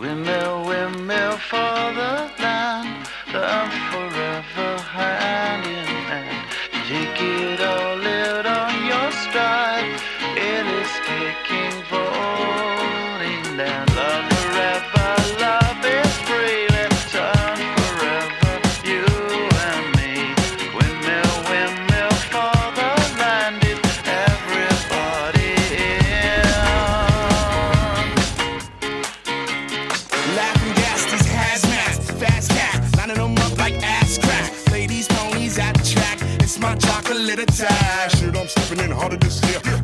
Remember chocolate attack. Shit, I'm stepping in harder this year.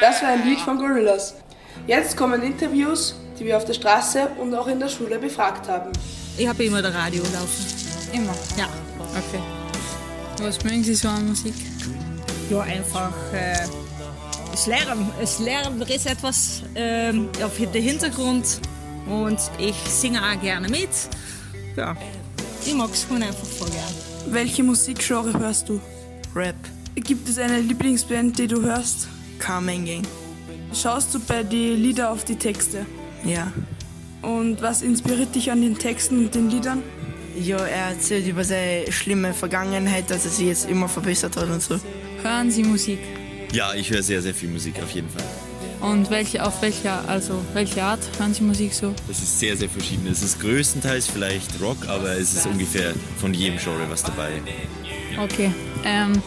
Das war ein Lied von Gorillaz. Jetzt kommen Interviews, die wir auf der Straße und auch in der Schule befragt haben. Ich habe immer das Radio laufen. Immer. Ja. Okay. Was mögen Sie so an Musik? Ja, einfach äh, das Lärm. Es Lärm ist etwas ähm, auf den Hintergrund und ich singe auch gerne mit. Ja, ich mag es einfach voll gern. Welche Musikgenre hörst du? Rap, Gibt es eine Lieblingsband, die du hörst? Carmen Gang. Schaust du bei den Lieder auf die Texte? Ja. Und was inspiriert dich an den Texten und den Liedern? Ja, er erzählt über seine schlimme Vergangenheit, dass er sich jetzt immer verbessert hat und so. Hören Sie Musik? Ja, ich höre sehr, sehr viel Musik auf jeden Fall. Und welche, auf welcher, also welche Art hören Sie Musik so? Das ist sehr, sehr verschieden. Es ist größtenteils vielleicht Rock, aber es ist ungefähr von jedem Genre was dabei. Okay. Ähm,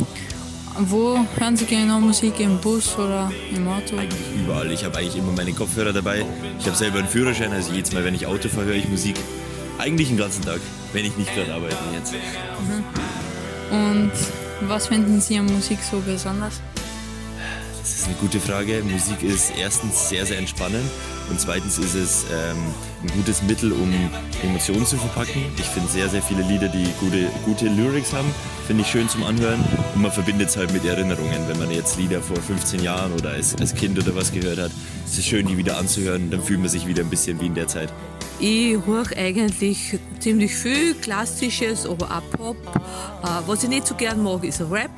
wo hören Sie genau Musik? Im Bus oder im Auto? Eigentlich überall. Ich habe eigentlich immer meine Kopfhörer dabei. Ich habe selber einen Führerschein, also jedes Mal, wenn ich Auto fahre, höre ich Musik. Eigentlich den ganzen Tag, wenn ich nicht gerade arbeite jetzt. Und was finden Sie an Musik so besonders? Das ist eine gute Frage. Musik ist erstens sehr, sehr entspannend und zweitens ist es ähm, ein gutes Mittel, um Emotionen zu verpacken. Ich finde sehr, sehr viele Lieder, die gute, gute Lyrics haben, finde ich schön zum Anhören und man verbindet es halt mit Erinnerungen. Wenn man jetzt Lieder vor 15 Jahren oder als, als Kind oder was gehört hat, ist es schön, die wieder anzuhören. Dann fühlt man sich wieder ein bisschen wie in der Zeit. Ich höre eigentlich ziemlich viel Klassisches, aber auch Pop. Äh, was ich nicht so gern mag, ist Rap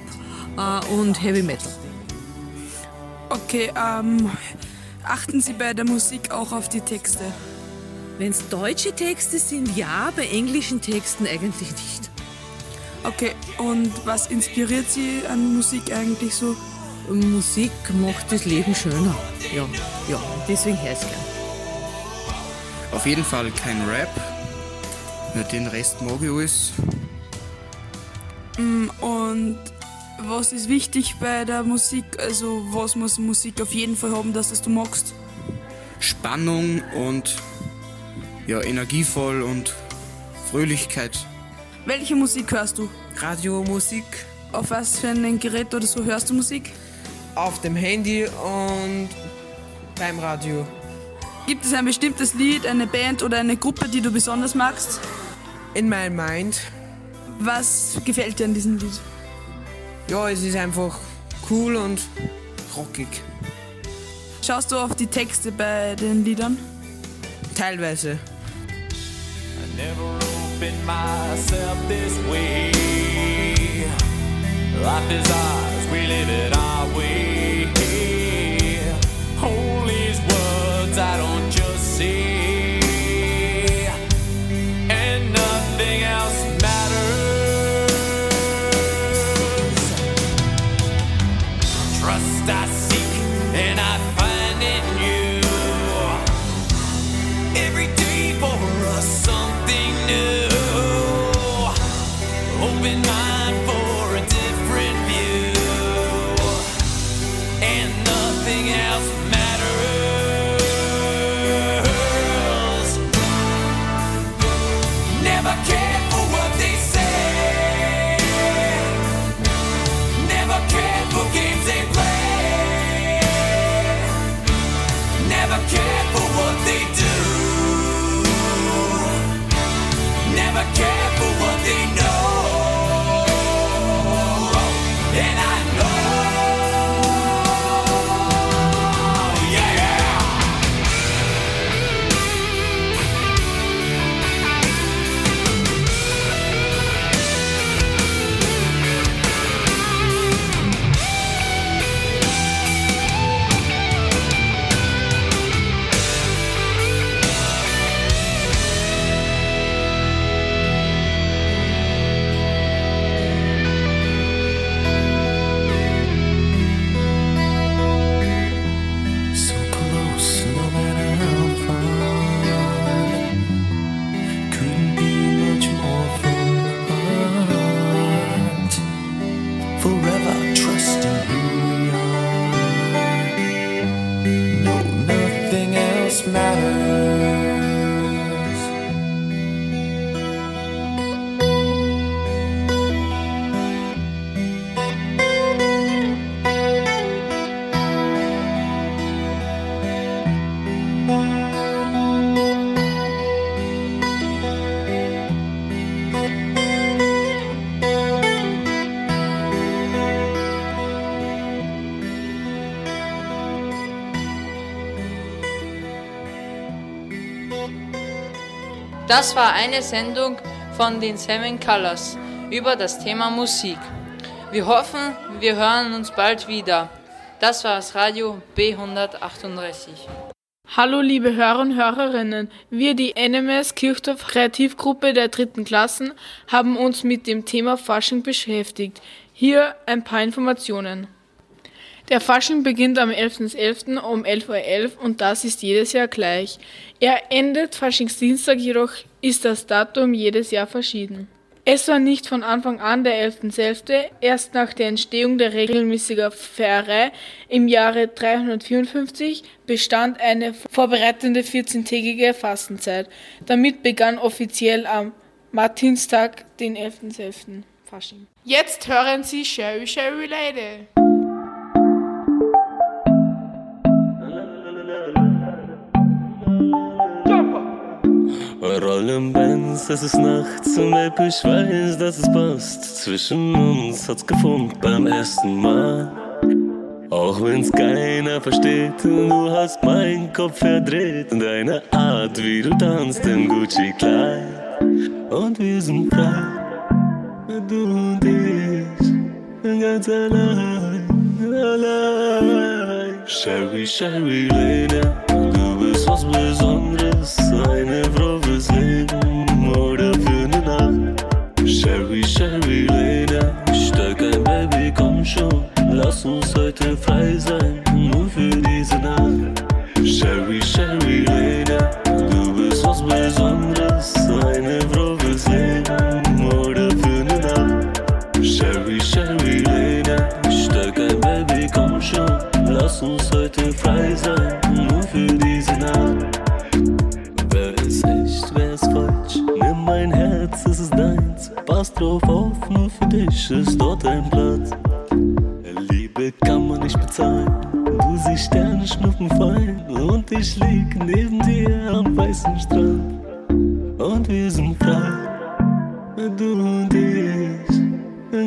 äh, und Heavy Metal. Okay, ähm, achten Sie bei der Musik auch auf die Texte? Wenn es deutsche Texte sind, ja, bei englischen Texten eigentlich nicht. Okay, und was inspiriert Sie an Musik eigentlich so? Musik macht das Leben schöner. Ja, ja, deswegen höre ich es gern. Auf jeden Fall kein Rap. Den Rest mag ich alles. Mm, Und was ist wichtig bei der Musik? Also was muss Musik auf jeden Fall haben, dass das du magst? Spannung und ja, energievoll und Fröhlichkeit. Welche Musik hörst du? Radiomusik Auf was für ein Gerät oder so hörst du Musik? auf dem Handy und beim Radio. Gibt es ein bestimmtes Lied, eine Band oder eine Gruppe, die du besonders magst? In my mind. Was gefällt dir an diesem Lied? Ja, es ist einfach cool und rockig. Schaust du auf die Texte bei den Liedern? Teilweise. Never opened myself this way. Life is ours, we live it our way. Hold these words I don't just say, Das war eine Sendung von den Seven Colors über das Thema Musik. Wir hoffen, wir hören uns bald wieder. Das war das Radio B138. Hallo liebe Hörer und Hörerinnen, wir die NMS Kirchdorf Kreativgruppe der dritten Klassen haben uns mit dem Thema Fasching beschäftigt. Hier ein paar Informationen. Der Fasching beginnt am 11.11. um 11.11 Uhr und das ist jedes Jahr gleich. Er endet Faschingsdienstag, jedoch ist das Datum jedes Jahr verschieden. Es war nicht von Anfang an der 11.11., erst nach der Entstehung der regelmäßigen Pfarrei im Jahre 354 bestand eine vorbereitende 14-tägige Fastenzeit. Damit begann offiziell am Martinstag, den 11.11. Fasching. Jetzt hören Sie Sherry Sherry Lady. Rollen Benz, es ist nachts und ich weiß, dass es passt. Zwischen uns hat's gefunkt beim ersten Mal. Auch wenn's keiner versteht du hast meinen Kopf verdreht. Deine Art, wie du tanzt im Gucci-Kleid. Und wir sind frei, du und ich, ganz allein, allein. Sherry, Sherry Lady, du bist was Besonderes,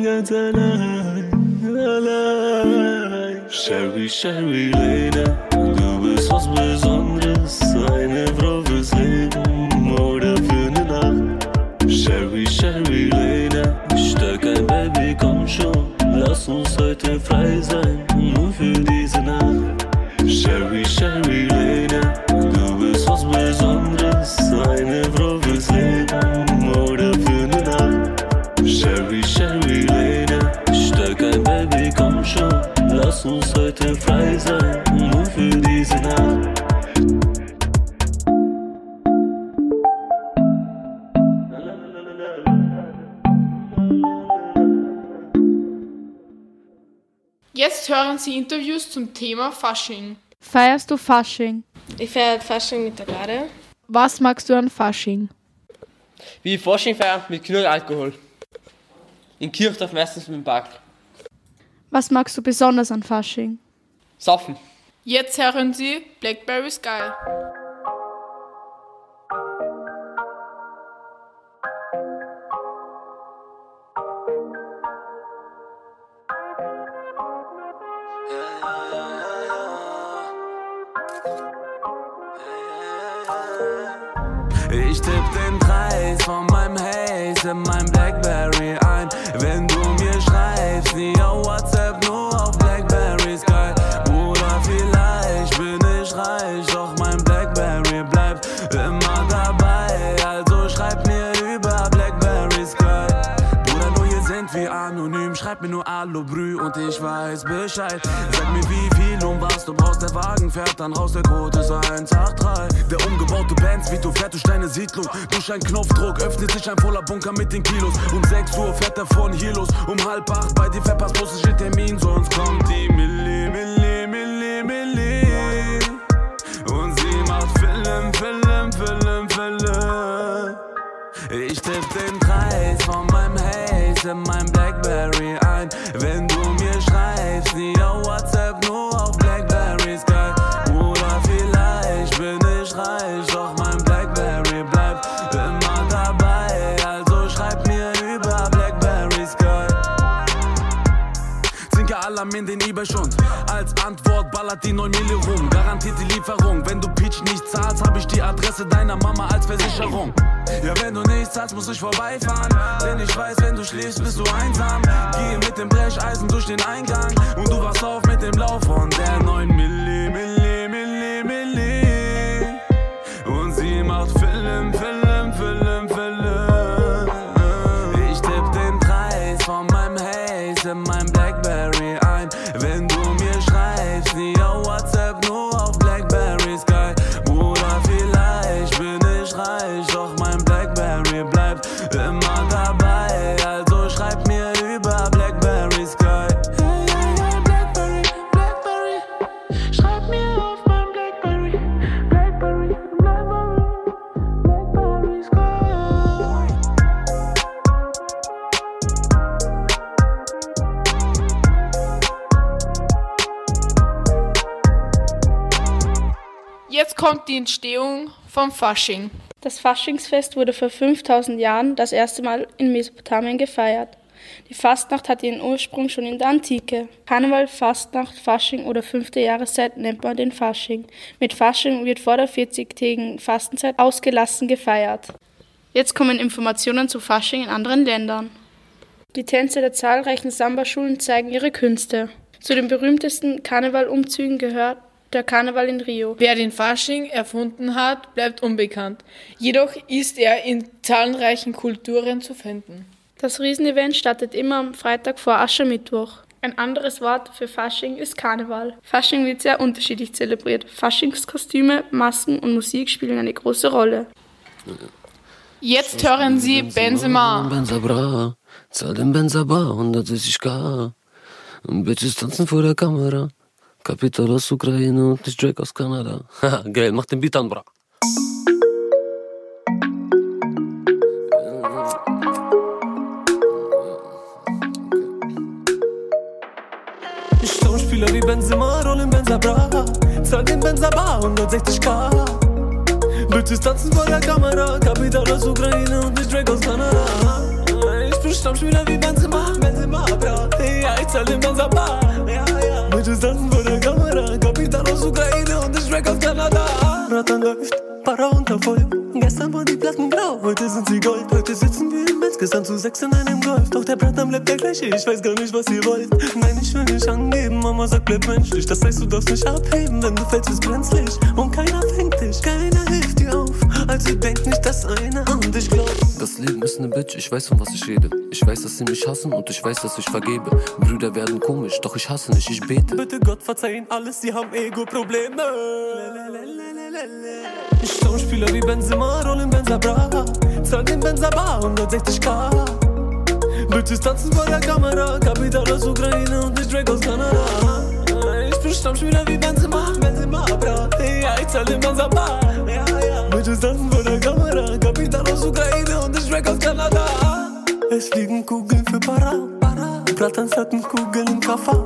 ich, ganz allein, allein. Sherry, Sherry lass uns heute frei sein, nur für diese Nacht. Jetzt hören Sie Interviews zum Thema Fasching. Feierst du Fasching? Ich feiere Fasching mit der Garde. Was magst du an Fasching? Wie Fasching feiere, mit genug Alkohol. In Kirchdorf meistens mit dem Park. Was magst du besonders an Fasching? Saufen. Jetzt hören Sie Blackberry Sky. Schreib mir nur Alu Brü und ich weiß Bescheid. Sag mir wie viel und was du brauchst. Der Wagen fährt dann raus, der Code ist 183. Der umgebaute Benz, wie du fährt durch deine Siedlung. Durch einen Knopfdruck öffnet sich ein voller Bunker mit den Kilos. Um 6 Uhr fährt er von hier los. Um halb acht bei die Feppers muss ich Termin, sonst kommt die Milli, Milli, Milli, Milli. Und sie macht Film, Film, Film, Film. Ich tipp den Preis von meinem Haze in mein Blackberry ein. Wenn du mir schreibst, nie WhatsApp, nur Alarm in den eBay-Schund. Als Antwort ballert die 9 Milli rum. Garantiert die Lieferung. Wenn du Peach nicht zahlst, hab ich die Adresse deiner Mama als Versicherung. Ja, wenn du nicht zahlst, muss ich vorbeifahren. Denn ich weiß, wenn du schläfst, bist du einsam. Gehe mit dem Brecheisen durch den Eingang. Und du wachst auf mit dem Lauf von der 9 Milli, Milli, kommt die Entstehung vom Fasching. Das Faschingsfest wurde vor 5000 Jahren das erste Mal in Mesopotamien gefeiert. Die Fastnacht hat ihren Ursprung schon in der Antike. Karneval, Fastnacht, Fasching oder fünfte Jahreszeit nennt man den Fasching. Mit Fasching wird vor der 40-tägigen Fastenzeit ausgelassen gefeiert. Jetzt kommen Informationen zu Fasching in anderen Ländern. Die Tänze der zahlreichen Samba-Schulen zeigen ihre Künste. Zu den berühmtesten Karnevalumzügen gehört der Karneval in Rio. Wer den Fasching erfunden hat, bleibt unbekannt. Jedoch ist er in zahlreichen Kulturen zu finden. Das Riesenevent startet immer am Freitag vor Aschermittwoch. Ein anderes Wort für Fasching ist Karneval. Fasching wird sehr unterschiedlich zelebriert. Faschingskostüme, Masken und Musik spielen eine große Rolle. Jetzt hören Sie Benzema. Benzabra, zahl den Benzabar, 160k. Und Bitches tanzen vor der Kamera. Kapital aus Ukraine und nicht Drake aus Kanada. Haha, geil, mach den Beat an, bra. Stammspieler wie Benzema, rollen Benza Bra. Zahl den Benza Bar 160k. Bitches tanzen vor der Kamera, Kapital aus Ukraine und ich Drake aus Kanada. Ich bin Stammspieler wie Benzema, Benzema Bra. Ja, ich zahl den Benza Bar. Bitches tanzen vor aus Ukraine und ich Drake aus Kanada. Rattern läuft, Para unter voll. Gestern waren die Platten blau, heute sind sie Gold. Heute sitzen wir im Insgesamt zu sechs in einem Golf. Doch der Brandam bleibt der gleiche, ich weiß gar nicht, was ihr wollt. Nein, ich will nicht angeben, Mama sagt, bleib menschlich. Das heißt, du darfst nicht abheben, wenn du fällst, ist brenzlig. Und keiner fängt dich, keiner hilft dir auf. Also denk nicht, dass einer. Das Leben ist ne Bitch, ich weiß von was ich rede. Ich weiß, dass sie mich hassen und ich weiß, dass ich vergebe. Brüder werden komisch, doch ich hasse nicht, ich bete. Bitte Gott verzeihen alles, sie haben Ego-Probleme. Stammspieler wie Benzema, rollen Benza Bra. Zahl den Benza Bar 160k. Bitches tanzen vor der Kamera, Kapital aus Ukraine und ich Drake aus Kanada. Ich bin Stammspieler wie Benzema, Benzema Bra. Ja, ich zahl den Benza Bar. Ja, ja. Bitches tanzen vor der Kamera, Kapital aus Ukraine Drake aus Kanada. Es liegen Kugeln für Para. Brattans hatten Kugeln im Kaffer.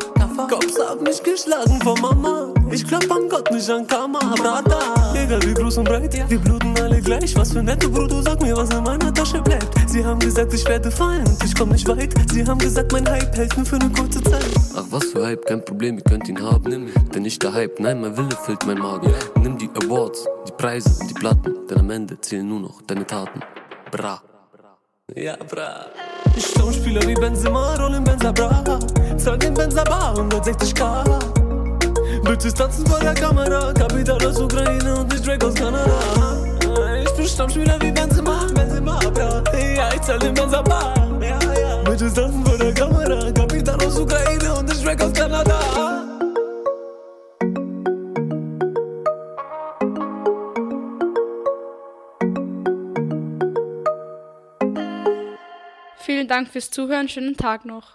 Cops haben mich geschlagen von Mama. Ich glaub an Gott, nicht an Karma, Brata. Egal wie groß und breit, wir bluten alle gleich. Was für netto Bruder, sag mir, was in meiner Tasche bleibt. Sie haben gesagt, ich werde fallen und ich komm nicht weit. Sie haben gesagt, mein Hype hält nur für eine kurze Zeit. Ach was für Hype, kein Problem, ihr könnt ihn haben. Nimm. Denn nicht der Hype, nein, mein Wille füllt mein Magen. Nimm die Awards, die Preise und die Platten, denn am Ende zählen nur noch deine Taten. Bra. Ja, bra. Stammspieler wie Benzema, rollen Benza Bra. Zahl den Benza Bar 160k. Bitches tanzen vor der Kamera, Kapital aus Ukraine und ich Drake aus Kanada. Ich bin Stammspieler wie Benzema, Benzema Bra. Ja, ich zahl den Benza Bar. Ja, ja. Bitches tanzen vor der Kamera, Kapital aus Ukraine und ich Drake aus Kanada. Dank fürs Zuhören, schönen Tag noch.